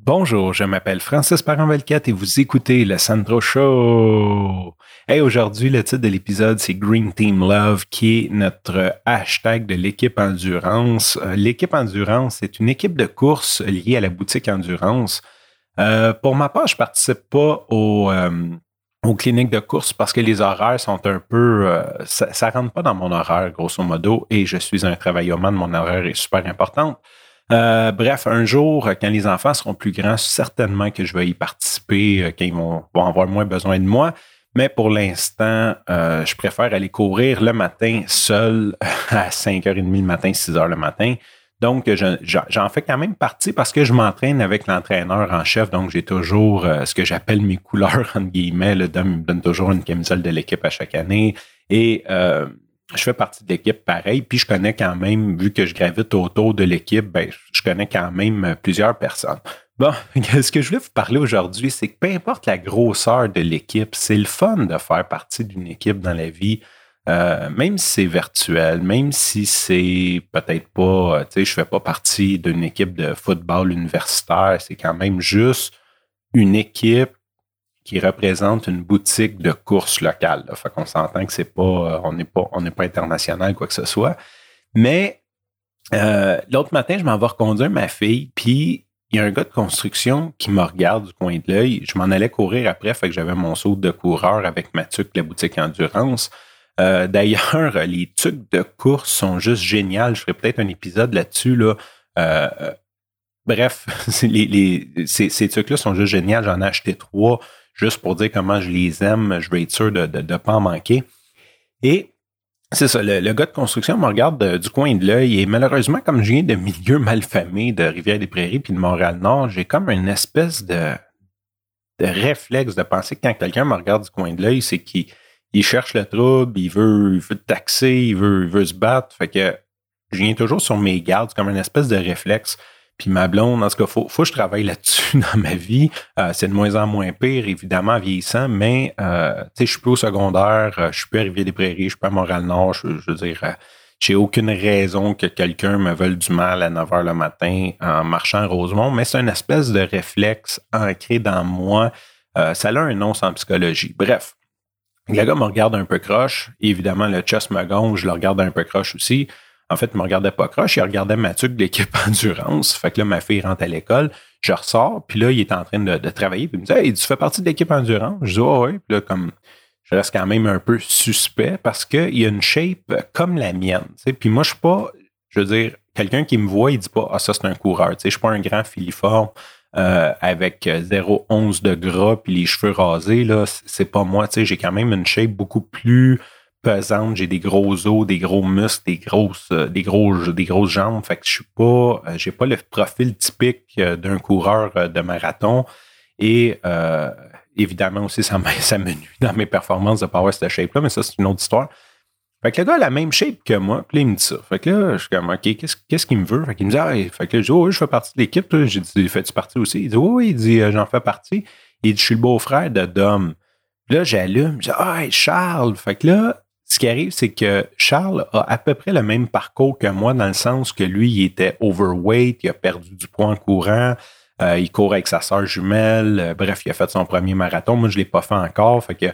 Bonjour, je m'appelle Francis parent et vous écoutez le Sandro Show. Hey, aujourd'hui, le titre de l'épisode, c'est Green Team Love, qui est notre hashtag de l'équipe Endurance. Euh, l'équipe Endurance, c'est une équipe de course liée à la boutique Endurance. Euh, pour ma part, je participe pas euh, aux cliniques de course parce que les horaires sont un peu... ça, ça rentre pas dans mon horaire, grosso modo, et je suis un travailleur, mon horaire est super important. Euh, bref, un jour, quand les enfants seront plus grands, certainement que je vais y participer, euh, quand ils vont, avoir moins besoin de moi. Mais pour l'instant, euh, je préfère aller courir le matin seul à 5h30 le matin, 6h le matin. Donc, j'en fais quand même partie parce que je m'entraîne avec l'entraîneur en chef. Donc, j'ai toujours ce que j'appelle mes couleurs, entre guillemets. Le Dom me donne toujours une camisole de l'équipe à chaque année. Et je fais partie de l'équipe pareil, puis je connais quand même, vu que je gravite autour de l'équipe, ben, je connais quand même plusieurs personnes. Bon, ce que je voulais vous parler aujourd'hui, c'est que peu importe la grosseur de l'équipe, c'est le fun de faire partie d'une équipe dans la vie, euh, même si c'est virtuel, même si c'est peut-être pas, tu sais, je fais pas partie d'une équipe de football universitaire, c'est quand même juste une équipe qui représente une boutique de course locale. Là. Fait qu'on s'entend que c'est pas, euh, on n'est pas, on n'est pas international, quoi que ce soit. Mais euh, l'autre matin, je m'en vais reconduire ma fille, puis il y a un gars de construction qui me regarde du coin de l'œil. Je m'en allais courir après, fait que j'avais mon saut de coureur avec ma tuque, la boutique endurance. Euh, d'ailleurs, les tucs de course sont juste géniales. Je ferai peut-être un épisode là-dessus. Là. bref, les, les, ces, ces trucs-là sont juste géniaux. J'en ai acheté trois juste pour dire comment je les aime, je vais être sûr de ne pas en manquer. Et c'est ça, le, gars de construction me regarde du coin de l'œil et malheureusement, comme je viens de milieu malfamé de Rivière-des-Prairies puis de Montréal-Nord, j'ai comme une espèce de, de réflexe de penser que quand quelqu'un me regarde du coin de l'œil, c'est qu'il il cherche le trouble, il veut, il veut taxer, il veut, il veut se battre. Fait que je viens toujours sur mes gardes, comme une espèce de réflexe. Puis ma blonde, en tout cas, faut, faut que je travaille là-dessus dans ma vie. Euh, c'est de moins en moins pire, évidemment, vieillissant, mais euh, tu sais, je suis plus au secondaire, euh, je suis plus à Rivière-des-Prairies, je suis pas à Montréal-Nord, je, veux dire, j'ai aucune raison que quelqu'un me veuille du mal à 9 h le matin en marchant à Rosemont, mais c'est une espèce de réflexe ancré dans moi. ça a un nom sans psychologie. Bref, le gars me regarde un peu croche. Évidemment, le chest me je le regarde un peu croche aussi. En fait, il me regardait pas croche, il regardait Mathieu de l'équipe endurance. Fait que là, ma fille rentre à l'école, je ressors, puis là, il est en train de, travailler, puis il me dit Hey, tu fais partie de l'équipe endurance? Je dis oh, oui, puis là, comme je reste quand même un peu suspect parce qu'il a une shape comme la mienne. Puis moi, je suis pas, je veux dire, quelqu'un qui me voit, il dit pas Ah, ça, c'est un coureur. Je suis pas un grand filiforme. Euh, avec 0,11 de gras puis les cheveux rasés, là, c'est pas moi. J'ai quand même une shape beaucoup plus pesante, j'ai des gros os, des gros muscles, des grosses, euh, des gros, des grosses jambes. Fait que je suis pas, euh, j'ai pas le profil typique euh, d'un coureur de marathon. Et évidemment aussi, ça ça nuit dans mes performances de power cette shape-là, mais ça, c'est une autre histoire. Fait que le gars a la même shape que moi, puis là, il me dit ça. Fait que là, je suis comme, OK, qu'est-ce, qu'il me veut? Fait qu'il me dit, ah, fait que là, je dis, oh, oui, je fais partie de l'équipe. J'ai dit, fais-tu partie aussi? Il dit, oui, il dit, j'en fais partie. Il dit, je suis le beau-frère de Dom. Là, j'allume, je dis, ah, Charles. Fait que là, ce qui arrive, c'est que Charles a à peu près le même parcours que moi, dans le sens que lui, il était overweight, il a perdu du poids en courant, euh, il court avec sa soeur jumelle, euh, bref, il a fait son premier marathon. Moi, je ne l'ai pas fait encore. Fait que...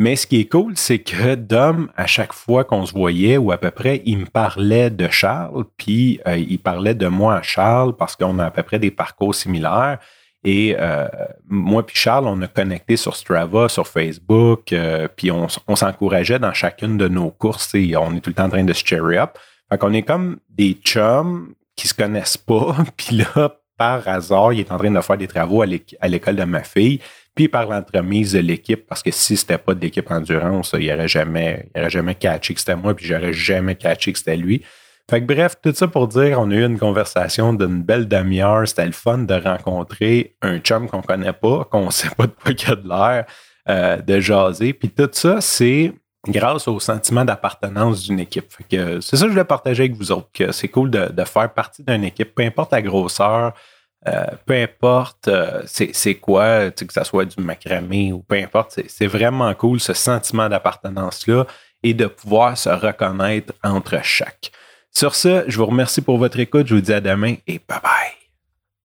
Mais ce qui est cool, c'est que Dom, à chaque fois qu'on se voyait, ou à peu près, il me parlait de Charles, puis euh, il parlait de moi à Charles parce qu'on a à peu près des parcours similaires. Et euh, moi puis Charles, on a connecté sur Strava, sur Facebook, euh, puis on, s'encourageait dans chacune de nos courses et on est tout le temps en train de se cherry up. Fait qu'on est comme des chums qui se connaissent pas, puis là, par hasard, il est en train de faire des travaux à l'école de ma fille, puis par l'entremise de l'équipe, parce que si c'était pas de l'équipe endurance, il aurait jamais, il aurait jamais catché que c'était moi, puis j'aurais jamais catché que c'était lui. Fait que bref, tout ça pour dire, on a eu une conversation d'une belle demi-heure. C'était le fun de rencontrer un chum qu'on connaît pas, qu'on sait pas de quoi il a de l'air, euh, de jaser. Puis tout ça, c'est grâce au sentiment d'appartenance d'une équipe. C'est ça que je voulais partager avec vous autres, que c'est cool de, faire partie d'une équipe, peu importe la grosseur, euh, peu importe euh, c'est quoi, que ce soit du macramé ou peu importe, c'est vraiment cool ce sentiment d'appartenance-là et de pouvoir se reconnaître entre chaque. Sur ce, je vous remercie pour votre écoute. Je vous dis à demain et bye bye.